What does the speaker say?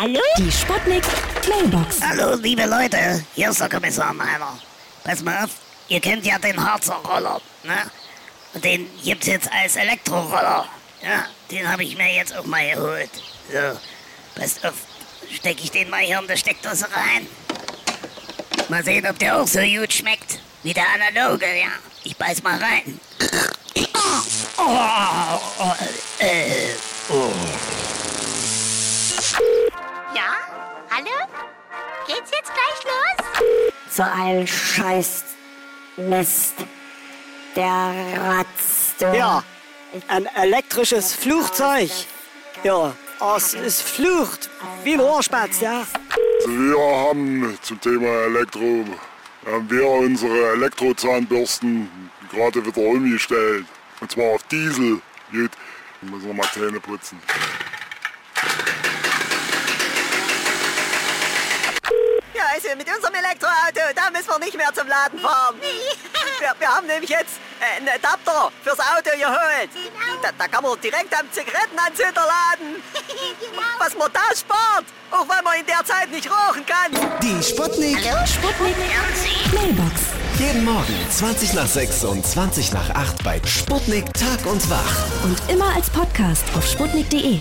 Hallo? Die Sputnik Mailbox. Hallo, liebe Leute, hier ist der Kommissar Meiner. Pass mal auf, ihr kennt ja den Harzer Roller, ne? Und den gibt's jetzt als Elektroroller. Ja, den habe ich mir jetzt auch mal geholt. So, passt auf, stecke ich den mal hier in die Steckdose rein. Mal sehen, ob der auch so gut schmeckt wie der analoge, ja. Ich beiß mal rein. Oh, oh, äh, oh. Hallo? Geht's jetzt gleich los? So ein Scheiß Mist. Der Ratz. Ja, ein elektrisches Flugzeug. Ja, es, es flucht wie ein Ohrspatz, ja. Also wir haben zum Thema Elektro, haben wir unsere Elektrozahnbürsten gerade wieder umgestellt. Und zwar auf Diesel. Gut, müssen wir mal Zähne putzen. Also mit unserem Elektroauto, da müssen wir nicht mehr zum Laden fahren. Wir, wir haben nämlich jetzt äh, einen Adapter fürs Auto geholt. Da, da kann man direkt am Zigarettenanzünder laden. Was man da spart, auch wenn man in der Zeit nicht rauchen kann. Die Sputnik. Sputnik Mailbox. Jeden Morgen 20 nach 6 und 20 nach 8 bei Sputnik Tag und Wach. Und immer als Podcast auf sputnik.de.